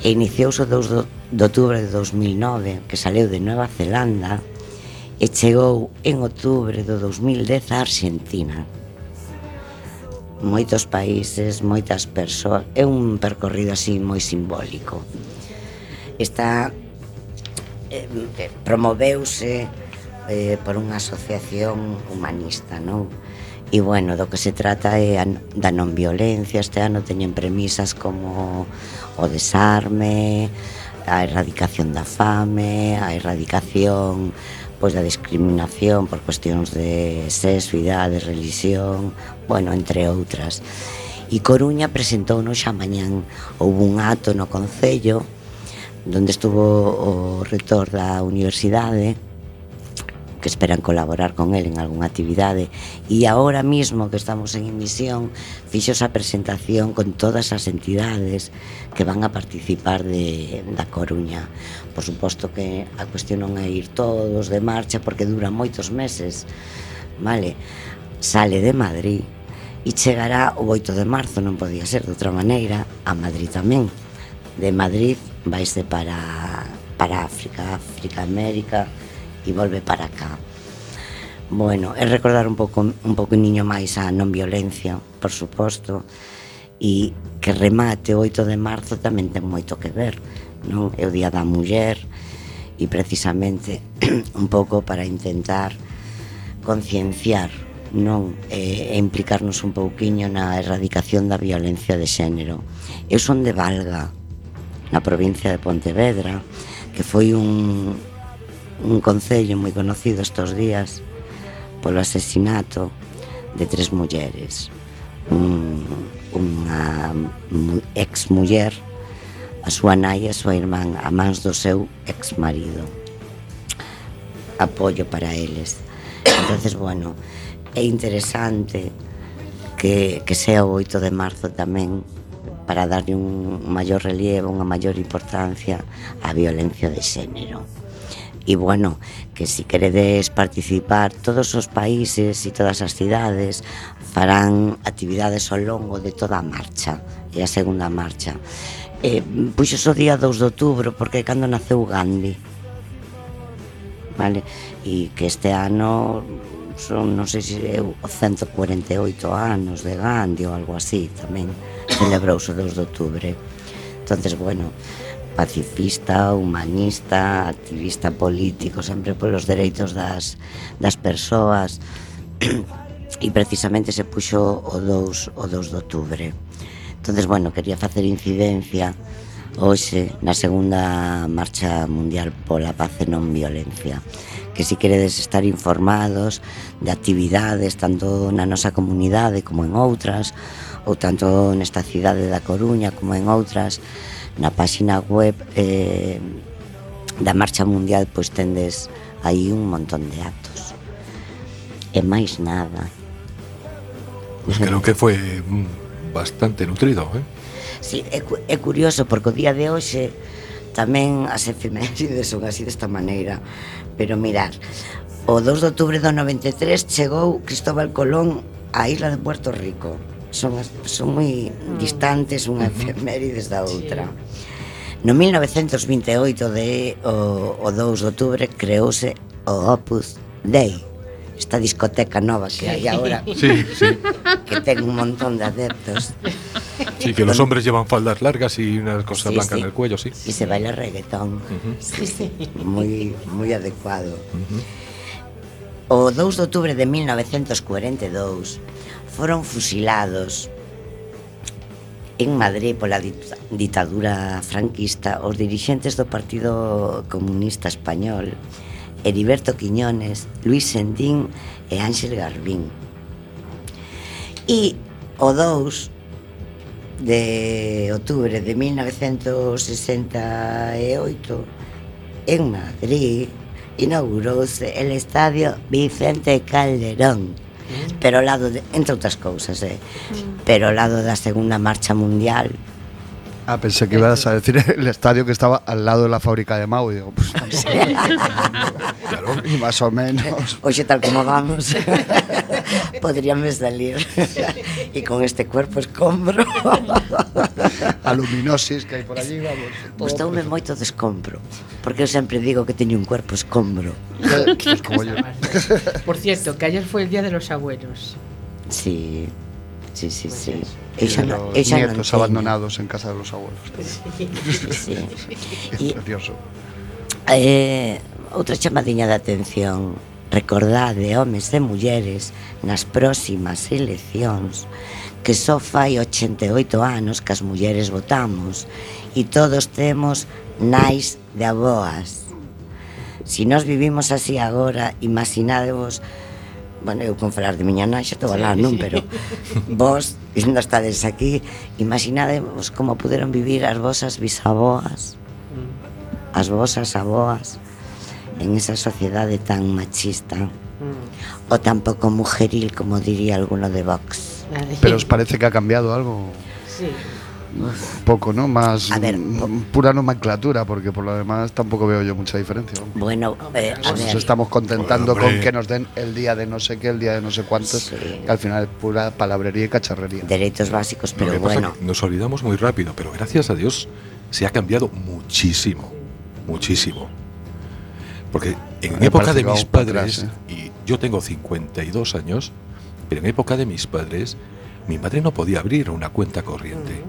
E iniciouse o 2 de de outubro de 2009 que saleu de Nueva Zelanda e chegou en outubro do 2010 a Argentina. Moitos países, moitas persoas, é un percorrido así moi simbólico. Está eh, promoveuse eh, por unha asociación humanista, non? E bueno, do que se trata é da non violencia, este ano teñen premisas como o desarme, a erradicación da fame, a erradicación pois da discriminación por cuestións de sexo, idade, religión, bueno, entre outras. E Coruña presentou xa mañán houve un acto no Concello donde estuvo o rector da universidade que esperan colaborar con el en algunha actividade. E agora mismo que estamos en emisión fixo esa presentación con todas as entidades que van a participar de, da Coruña. Por suposto que a cuestión non é ir todos de marcha porque dura moitos meses vale? Sale de Madrid e chegará o 8 de marzo non podía ser de outra maneira a Madrid tamén. De Madrid vaise para para África, África, América, e volve para cá. Bueno, é recordar un pouco un pouco niño máis a non violencia, por suposto, e que remate o 8 de marzo tamén ten moito que ver, non? É o Día da Muller e precisamente un pouco para intentar concienciar non e, e implicarnos un pouquiño na erradicación da violencia de xénero. Eu son de Valga, na provincia de Pontevedra, que foi un, un concello moi conocido estos días polo asesinato de tres mulleres. Un, unha ex muller a súa nai e a súa irmán a mans do seu ex marido apoio para eles. Entonces bueno é interesante que, que sea o 8 de marzo tamén para darlle un maior relieve, unha maior importancia á violencia de xénero. E bueno, que si queredes participar todos os países e todas as cidades farán actividades ao longo de toda a marcha e a segunda marcha. Eh, puxo pois o día 2 de outubro porque é cando naceu Gandhi. Vale? E que este ano son, non sei se eu 148 anos de Gandhi ou algo así tamén celebrouse o 2 de outubro. Entonces bueno pacifista, humanista, activista político, sempre polos dereitos das, das persoas e precisamente se puxo o 2, o 2 de outubro. Entonces, bueno, quería facer incidencia hoxe na segunda marcha mundial pola paz e non violencia que si queredes estar informados de actividades tanto na nosa comunidade como en outras ou tanto nesta cidade da Coruña como en outras na páxina web eh, da Marcha Mundial pois tendes aí un montón de actos. E máis nada. Pois creo que foi mm, bastante nutrido, eh? Sí, é, é curioso porque o día de hoxe tamén as efemérides son así desta maneira. Pero mirar, o 2 de outubro do 93 chegou Cristóbal Colón á isla de Puerto Rico son, son moi distantes unha efemérides da outra. No 1928 de o, o 2 de outubro creouse o Opus Dei, esta discoteca nova que hai agora sí, sí. que ten un montón de adeptos Sí, que los hombres llevan faldas largas y unas cosa sí, blancas sí. en el cuello, sí Y se baila reggaetón uh -huh. sí, sí. Muy, muy adecuado uh -huh. O 2 de outubro de 1942 foron fusilados en Madrid pola ditadura franquista os dirixentes do Partido Comunista Español Heriberto Quiñones, Luis Sendín e Ángel Garbín. E o 2 de outubro de 1968 en Madrid inaugurouse el Estadio Vicente Calderón Mm. pero o lado de, entre outras cousas, eh. Mm. Pero o lado da Segunda Marcha Mundial, Ah, pensé que ibas a decir el estadio que estaba al lado de la fábrica de Mau. Y digo, pues tampoco. claro, y más o menos. Oye, tal como vamos. podríame salir e con este cuerpo escombro aluminosis que hai por allí vamos gustoume moito de escombro porque eu sempre digo que teño un cuerpo escombro eh, por cierto que ayer foi el día de los abuelos sí sí, sí, pues sí. Ella sí, no, ella nietos no abandonados en casa de los abuelos. Sí. sí. y, Precioso. Eh, outra chamadiña de atención Recordade, homes e mulleres, nas próximas eleccións, que só fai 88 anos que as mulleres votamos e todos temos nais de aboas. Si nos vivimos así agora, imaginadevos bueno, eu con falar de miña nai xa estou a falar, non, pero vos, non estades aquí, imaginadevos como puderon vivir as vosas bisaboas, mm. as vosas aboas, en esa sociedade tan machista o tan pouco mujeril como diría alguno de Vox. Pero os parece que ha cambiado algo sí. un poco, ¿no? Más A ver, mm, pura nomenclatura, porque por lo demás tampoco veo yo mucha diferencia. vamos. Bueno, eh, a Nos ver, estamos contentando con que nos den el día de no sé qué, el día de no sé cuántos, Sí. que al final es pura palabrería y cacharrería. dereitos básicos, Lo pero bueno, que nos olvidamos muy rápido, pero gracias a Dios se ha cambiado muchísimo, muchísimo. Porque en Me época de mis padres, atrás, y yo tengo 52 años, pero en época de mis padres, mi madre no podía abrir una cuenta corriente.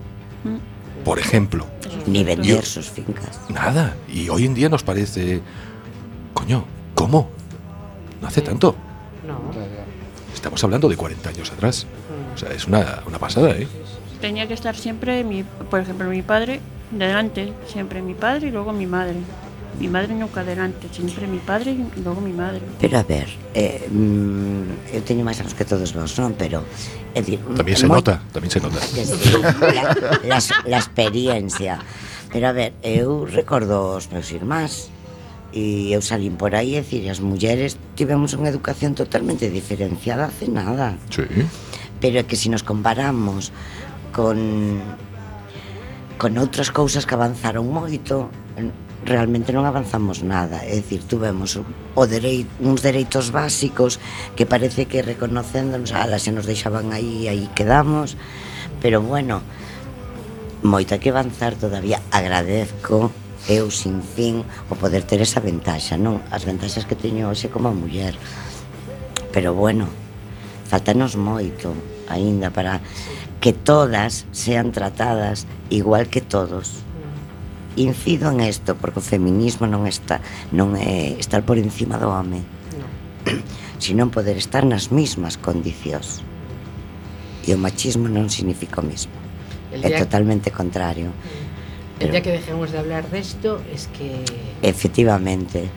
Por ejemplo, Ni vender Yo- sus fincas. Nada. Y hoy en día nos parece. Coño, ¿cómo? No hace tanto. No. Estamos hablando de 40 años atrás. O sea, es una, una pasada, ¿eh? Tenía que estar siempre, mi, por ejemplo, mi padre delante, siempre mi padre y luego mi madre. Mi madre nunca delante, sempre mi padre e logo mi madre. Pero a ver, eh, mm, eu teño máis anos que todos vos, non? Pero é dicir, tamén se moi... nota, tamén se nota. la, la, la experiencia. Pero a ver, eu recordo os meus irmáns e eu salín por aí, é dicir, as mulleres tivemos unha educación totalmente diferenciada hace nada. Sí. Pero é que se si nos comparamos con con outras cousas que avanzaron moito, realmente non avanzamos nada. É dicir, tuvemos o derei, uns dereitos básicos que parece que reconocéndonos, ala, se nos deixaban aí, aí quedamos, pero bueno, moito hai que avanzar todavía. Agradezco eu sin fin o poder ter esa ventaxa, non? As ventaxas que teño hoxe como muller. Pero bueno, faltanos moito aínda para que todas sean tratadas igual que todos incido en isto porque o feminismo non está non é estar por encima do home. No. sino poder estar nas mismas condicións. E o machismo non significa o mismo. El é totalmente que... contrario. Mm. El día que dejemos de hablar de esto es que efectivamente.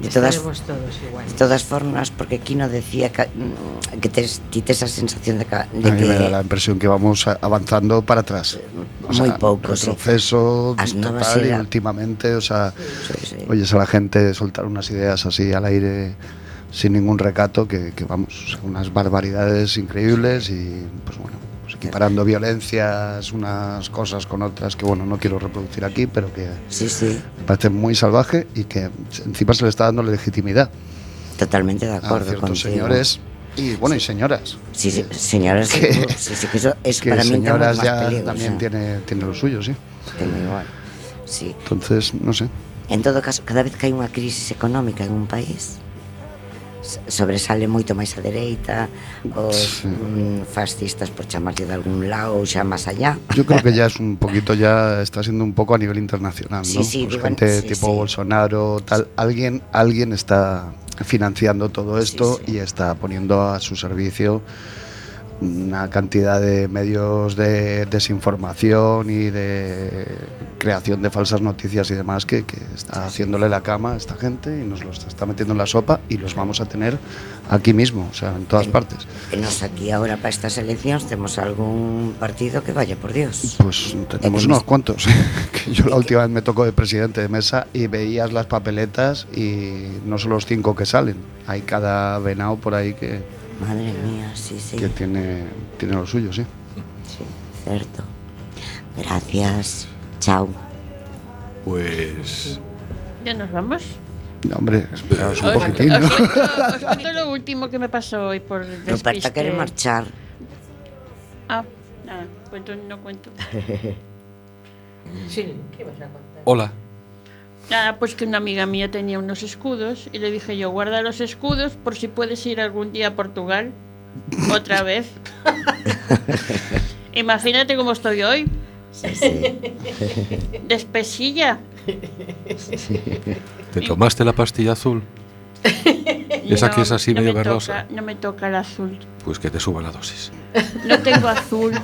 De todas todos igual. De todas formas, porque aquí no decía que, mm, que ti tes esa sensación de, ca- de A mí que me da la impresión que vamos avanzando para atrás. Muy poco, sí. retroceso novas total y últimamente, o sea, Sí, sí. oyes a la gente soltar unas ideas así al aire sin ningún recato que, que vamos, o sea, unas barbaridades increíbles y pues bueno, pues equiparando violencias unas cosas con otras que bueno, no quiero reproducir aquí, pero que Sí, sí, me parece muy salvaje y que encima se le está dando legitimidad totalmente de a acuerdo ciertos contigo. señores y bueno, y señoras. Sí, sí, señoras, Que- sí, sí, que eso, eso que para mí señoras más ya peligro, también o sea, tiene, tiene lo suyo, sí. tengo igual. Sí. Entonces, no sé. En todo caso, cada vez que hai unha crisis económica en un país, sobresale moito máis a dereita os sí. Mm, fascistas por chamarlle de algún lado xa máis allá yo creo que ya es un poquito ya está siendo un poco a nivel internacional sí, ¿no? sí, pues digo, gente sí, tipo sí. Bolsonaro tal alguien alguien está financiando todo esto sí, sí. y está poniendo a su servicio una cantidad de medios de desinformación y de creación de falsas noticias y demás que, que está haciéndole la cama a esta gente y nos los está metiendo en la sopa y los vamos a tener aquí mismo, o sea, en todas partes. Nos aquí agora para estas eleccións temos algún partido que vaya por Dios. Pues tenemos unos cuantos. que yo la última vez me tocó de presidente de mesa y veías las papeletas y no son los cinco que salen. Hay cada venado por ahí que, Madre mía, sí, sí. que tiene, tiene lo suyo, sí. Sí, certo. Gracias. Chao. Pues. ¿Ya nos vamos? No, hombre, esperaos un Os- poquitín, os ¿no? cuento- os cuento lo último que me pasó hoy por despiste. quiere marchar. Ah, nada, cuento, no cuento. Sí, ¿qué vas a contar? Hola. Nada, pues que una amiga mía tenía unos escudos y le dije yo, guarda los escudos por si puedes ir algún día a Portugal. Otra vez. Imagínate cómo estoy hoy. Sí, sí. Despesilla. ¿Te tomaste la pastilla azul? Esa que es así no medio me verdosa. toca- no me toca el azul. Pues que te suba la dosis. No tengo azul.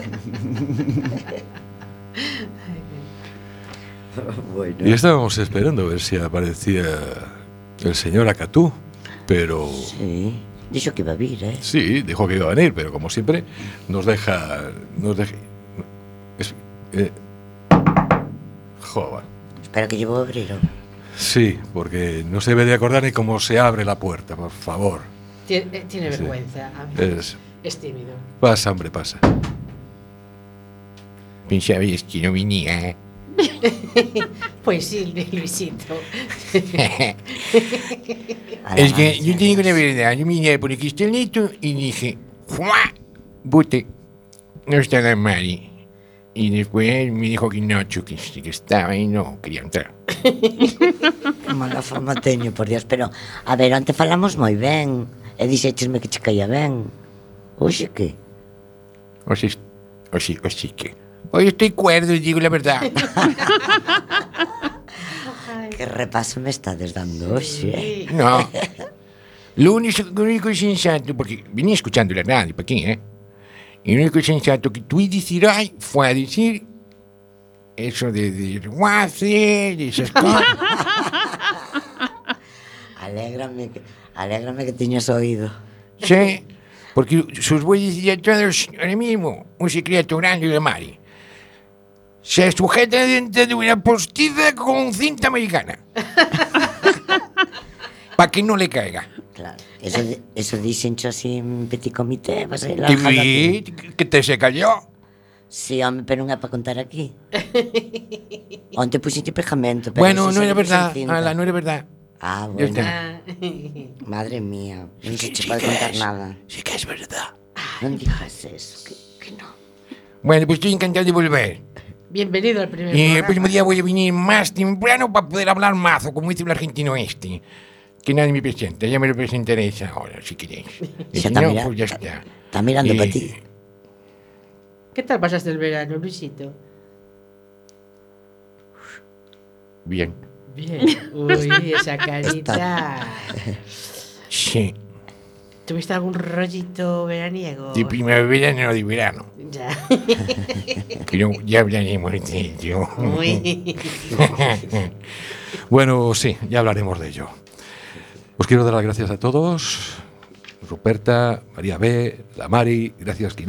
bueno. Y estábamos esperando a ver si aparecía el señor Acatú. Pero Sí. Dixo que iba a vir, eh? sí, dijo que iba a venir, pero como siempre, nos deja. Nos deja. es- eh, joder. Espera que llevo a abrir. Sí, porque no se debe de acordar ni cómo se abre la puerta, por favor. Tiene, eh, tiene Sí. vergüenza. a mí. Es, Es tímido. pasa, hombre, pasa. Pensabas que no venía. Pues sí, Luisito. Es que yo te digo la verdad, yo miré por aquí está el neto y dije, ¡Fua! Bote, no está tan mal. Y después me dijo que no, que, que estaba y no quería entrar. Mala fama teño, por Dios. Pero, a ver, antes falamos moi ben. E dixéchesme que che caía ben. Oxe, que? O sea, o sí, o sí que. Hoy estoy cuerdo, digo la verdad. Que repaso me estás dando hoxe. No. Lo único, lo único sensato, porque venía escuchando la radio, ¿para qué, eh? Y lo único sensato que tú decir ay fue a decir eso de, de guace, de esas cosas. Alégrame que, alégrame que teñas oído. Sí, porque os voy a decir a todos ahora mismo un secreto grande de Mari. se sujeta dentro de una postiza con cinta americana. Para que no le caiga. Claro. Eso, eso dicen así en petit comité. Vas a ir ¿Te vi? ¿Que te se cayó? Sí, hombre, pero non é para contar aquí. Onte pusiste pegamento. Pero bueno, no era verdad. Ala, no era verdad. Ah, bueno. Madre mía. Non se sí, che sí pode contar es, nada. Sí que es verdad. Non digas eso, que, que no. Bueno, pues estoy encantado de volver. Bienvenido al primer Y el próximo día voy a venir más temprano para poder hablar mazo, como dice el argentino este. Que nadie me presenta, ya me lo presentaréis ahora, si queréis. Y si está no, mira- pues ya está. Está mirando Y- para ti. ¿Qué tal pasaste el verano, Luisito? Bien. Bien. Uy, esa carita. Sí, ¿Tuviste algún rollito veraniego? de primavera no de verano. Ya. Pero ya hablaremos de ello. Bueno, sí, ya hablaremos de ello. Os quiero dar las gracias a todos. Ruperta, María B, la Mari, gracias Quinocho.